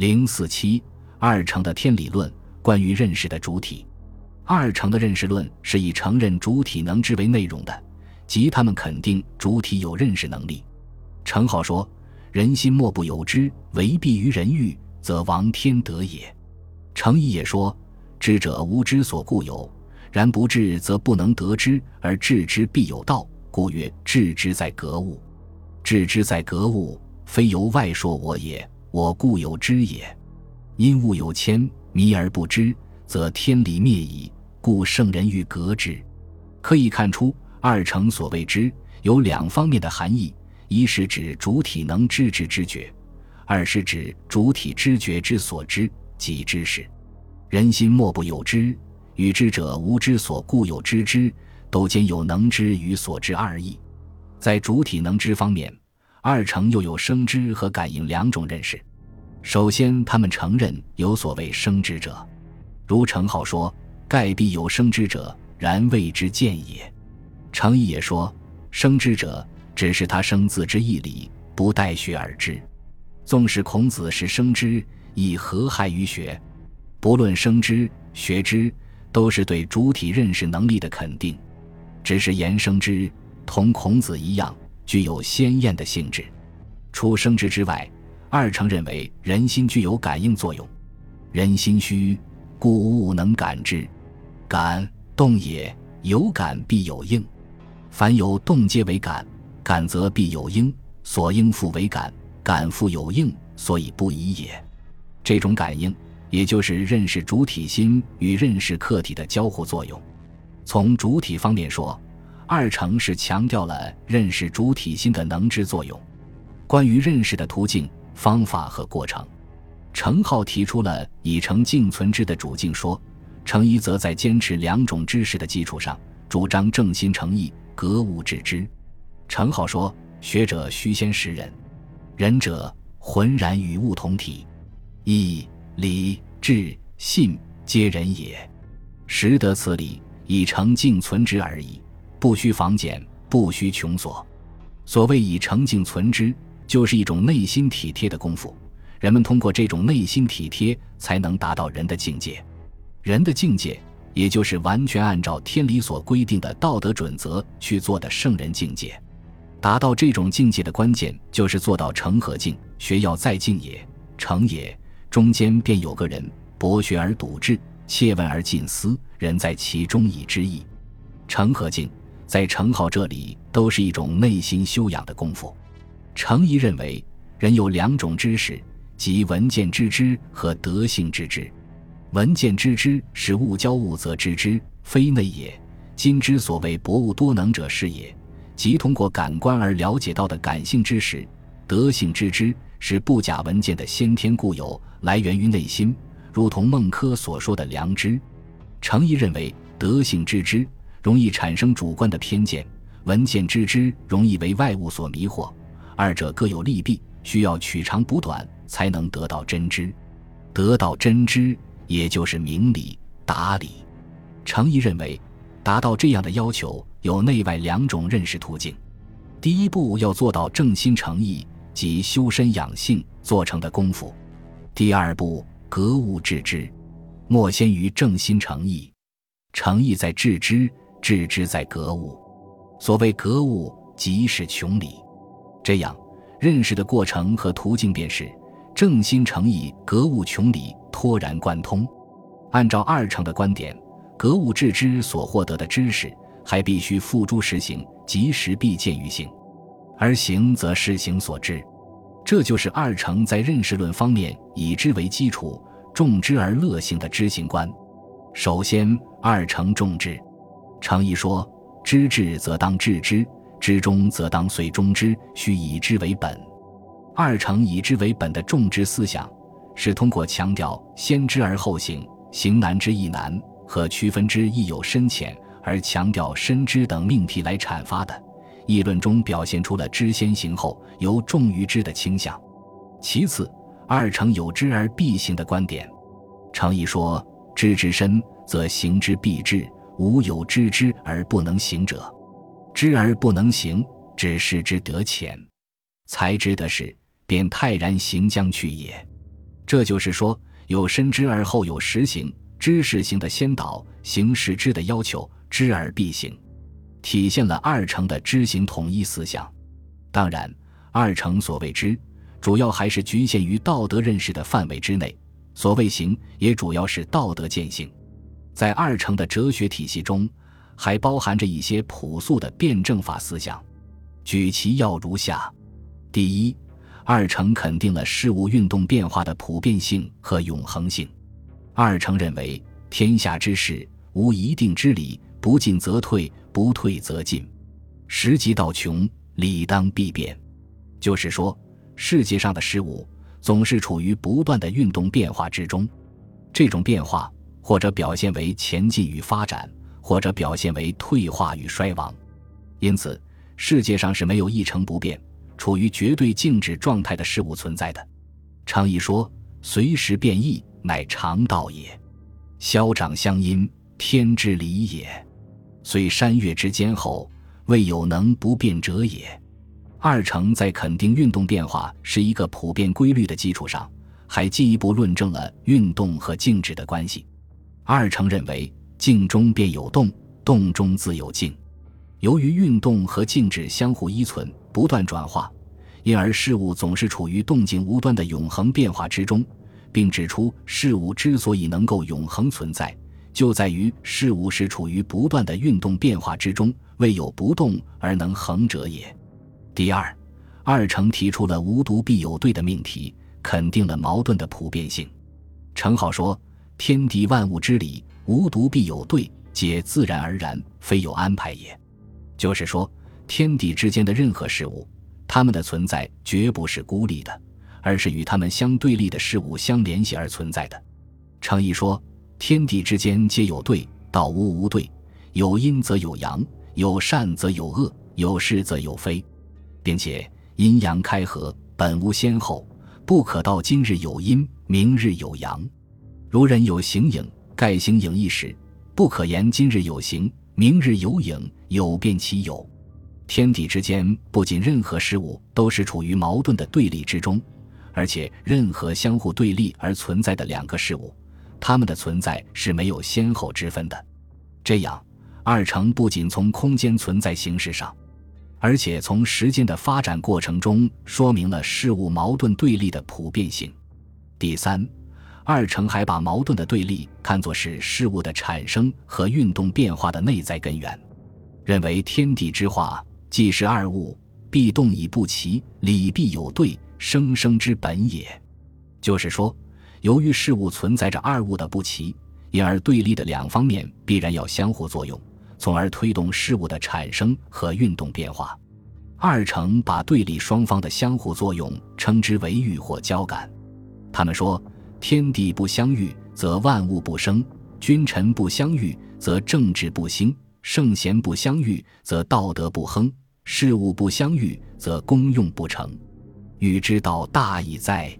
零四七二程的天理论，关于认识的主体。二程的认识论是以承认主体能知为内容的，即他们肯定主体有认识能力。程颢说：“人心莫不有知，为必于人欲，则亡天德也。”程颐也说：“知者无知所固有，然不智则不能得之，而致之必有道，故曰致之在格物。致之在格物，非由外说我也，我固有知也。因物有迁，迷而不知，则天理灭矣。”故圣人欲格之，可以看出二程所谓知有两方面的含义：一是指主体能知之知觉；二是指主体知觉之所知，即知识。人心莫不有知，与知者无知所固有知之，都兼有能知与所知二义。在主体能知方面，二程又有生知和感应两种认识。首先，他们承认有所谓生知者，如程颢说。盖必有生之者，然谓之见也。程颐也说，生之者只是他生自之义理，不待学而知。纵使孔子是生之，亦何害于学？不论生之、学之，都是对主体认识能力的肯定。只是言生之，同孔子一样，具有鲜艳的性质。除生之之外，二程认为人心具有感应作用。人心虚，故物能感之。感动也，有感必有应，凡有动皆为感，感则必有应，所应复为感，感复有应，所以不疑也。这种感应，也就是认识主体心与认识客体的交互作用。从主体方面说，二程是强调了认识主体心的能知作用。关于认识的途径、方法和过程，程颢提出了以诚敬存之的主境说。程颐则在坚持两种知识的基础上，主张正心诚意、格物致知。程颢说：“学者须先识人，仁者浑然与物同体，义、礼、智、信皆人也。识得此理，以诚敬存之而已，不需防简，不需穷索。所谓以诚敬存之，就是一种内心体贴的功夫。人们通过这种内心体贴，才能达到人的境界。”人的境界，也就是完全按照天理所规定的道德准则去做的圣人境界。达到这种境界的关键，就是做到诚和敬。学要在敬也，诚也，中间便有个人，博学而笃志，切问而近思，人在其中以知义。诚和敬，在程颢这里都是一种内心修养的功夫。程颐认为，人有两种知识，即闻见知之和德性知之。闻见知之，是物交物则知之，非内也。今之所谓博物多能者是也，即通过感官而了解到的感性知识。德性知之，是不假闻见的先天固有，来源于内心，如同孟轲所说的良知。程颐认为，德性知之容易产生主观的偏见，闻见知之容易为外物所迷惑，二者各有利弊，需要取长补短，才能得到真知。得到真知。也就是明理达理，程颐认为，达到这样的要求有内外两种认识途径。第一步要做到正心诚意，即修身养性做成的功夫；第二步格物致知，莫先于正心诚意。诚意在致知，致知在格物。所谓格物，即是穷理。这样认识的过程和途径便是正心诚意、格物穷理。脱然贯通，按照二程的观点，格物致知所获得的知识，还必须付诸实行，即时必见于行，而行则是行所致。这就是二程在认识论方面以知为基础，重知而乐行的知行观。首先，二程重知，程颐说：“知至则当致知，知中则当遂中之，须以知为本。”二程以知为本的重知思想。是通过强调先知而后行，行难之亦难和区分之亦有深浅，而强调深知等命题来阐发的。议论中表现出了知先行后，由重于知的倾向。其次，二程有知而必行的观点。程颐说：“知之深，则行之必至；无有知之而不能行者，知而不能行，只是之得浅。才知得是，便泰然行将去也。”这就是说，有深知而后有实行，知识行的先导，行是知的要求，知而必行，体现了二程的知行统一思想。当然，二程所谓知，主要还是局限于道德认识的范围之内；所谓行，也主要是道德践行。在二程的哲学体系中，还包含着一些朴素的辩证法思想。举其要如下：第一，二程肯定了事物运动变化的普遍性和永恒性。二程认为，天下之事无一定之理，不进则退，不退则进。时极到穷，理当必变。就是说，世界上的事物总是处于不断的运动变化之中。这种变化，或者表现为前进与发展，或者表现为退化与衰亡。因此。世界上是没有一成不变、处于绝对静止状态的事物存在的。常义说：“随时变异，乃常道也。消长相因，天之理也。虽山岳之间后，未有能不变者也。”二程在肯定运动变化是一个普遍规律的基础上，还进一步论证了运动和静止的关系。二程认为，静中便有动，动中自有静。由于运动和静止相互依存、不断转化，因而事物总是处于动静无端的永恒变化之中，并指出事物之所以能够永恒存在，就在于事物是处于不断的运动变化之中，未有不动而能恒者也。第二，二程提出了无独必有对的命题，肯定了矛盾的普遍性。程颢说：“天地万物之理，无独必有对，皆自然而然，非有安排也。”就是说，天地之间的任何事物，它们的存在绝不是孤立的，而是与它们相对立的事物相联系而存在的。程颐说：“天地之间皆有对，道无无对，有阴则有阳，有善则有恶，有是则有非，并且阴阳开合，本无先后，不可道今日有阴，明日有阳。如人有形影，盖形影一时，不可言今日有形。”明日有影，有变其有。天地之间不仅任何事物都是处于矛盾的对立之中，而且任何相互对立而存在的两个事物，它们的存在是没有先后之分的。这样，二程不仅从空间存在形式上，而且从时间的发展过程中说明了事物矛盾对立的普遍性。第三。二程还把矛盾的对立看作是事物的产生和运动变化的内在根源，认为天地之化既是二物，必动以不齐，理必有对，生生之本也。就是说，由于事物存在着二物的不齐，因而对立的两方面必然要相互作用，从而推动事物的产生和运动变化。二程把对立双方的相互作用称之为遇或交感。他们说。天地不相遇，则万物不生；君臣不相遇，则政治不兴；圣贤不相遇，则道德不亨；事物不相遇，则功用不成。欲之道大矣哉！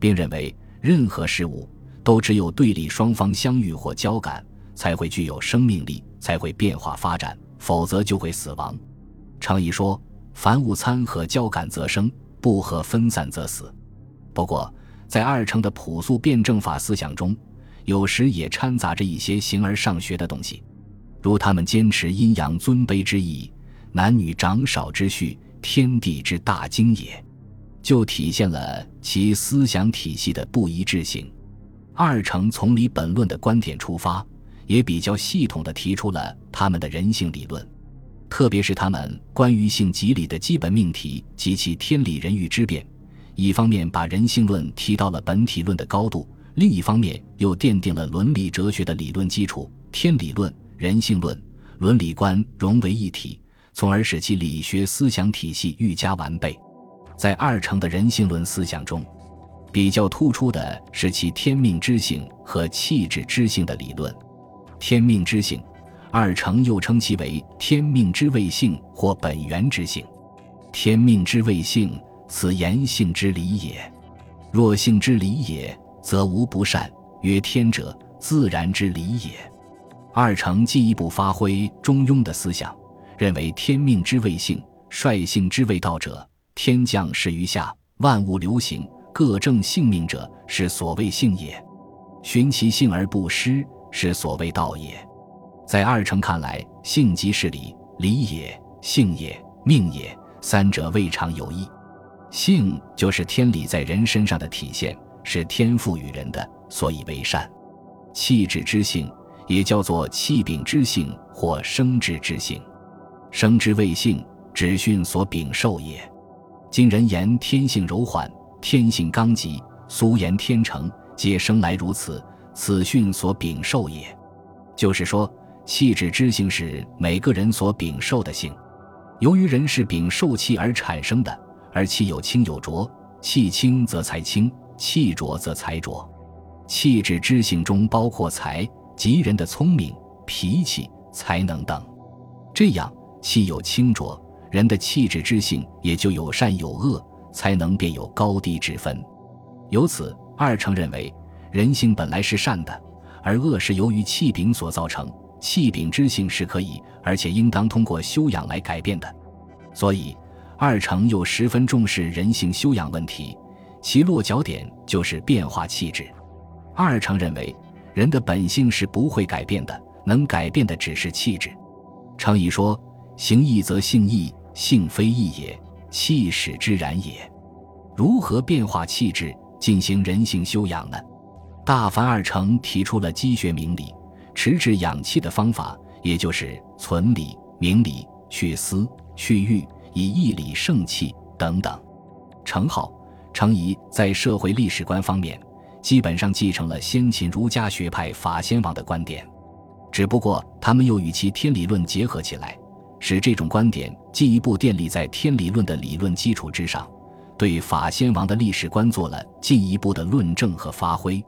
并认为任何事物都只有对立双方相遇或交感，才会具有生命力，才会变化发展，否则就会死亡。常以说：凡物参合交感则生，不合分散则死。不过，在二程的朴素辩证法思想中，有时也掺杂着一些形而上学的东西，如他们坚持阴阳尊卑之意、男女长少之序、天地之大经也，就体现了其思想体系的不一致性。二程从理本论的观点出发，也比较系统地提出了他们的人性理论，特别是他们关于性即理的基本命题及其天理人欲之变。一方面把人性论提到了本体论的高度，另一方面又奠定了伦理哲学的理论基础，天理论、人性论、伦理观融为一体，从而使其理学思想体系愈加完备。在二程的人性论思想中，比较突出的是其天命之性和气质之性的理论。天命之性，二程又称其为天命之谓性或本源之性。天命之谓性。此言性之理也，若性之理也，则无不善。曰天者，自然之理也。二程进一步发挥中庸的思想，认为天命之谓性，率性之谓道者，天降始于下，万物流行，各正性命者，是所谓性也；循其性而不失，是所谓道也。在二程看来，性即是理，理也；性也，命也。三者未尝有异。性就是天理在人身上的体现，是天赋予人的，所以为善。气质之性，也叫做气禀之性或生之之性。生之谓性，指训所禀受也。今人言天性柔缓，天性刚急，苏言天成，皆生来如此，此训所禀受也。就是说，气质之性是每个人所禀受的性。由于人是禀受气而产生的，而气有清有浊，气清则才清，气浊则才浊。气质之性中包括才，即人的聪明、脾气、才能等。这样。气有清浊，人的气质之性也就有善有恶，才能便有高低之分。由此，二程认为，人性本来是善的，而恶是由于气禀所造成。气禀之性是可以，而且应当通过修养来改变的。所以，二程又十分重视人性修养问题，其落脚点就是变化气质。二程认为，人的本性是不会改变的，能改变的只是气质。程颐说。行义则性义，性非义也，气使之然也。如何变化气质，进行人性修养呢？大凡二程提出了积学明理、持志养气的方法，也就是存理、明理、去思、去欲，以义理胜气等等。程颢、程颐在社会历史观方面，基本上继承了先秦儒家学派法先王的观点，只不过他们又与其天理论结合起来。使这种观点进一步建立在天理论的理论基础之上，对法先王的历史观做了进一步的论证和发挥。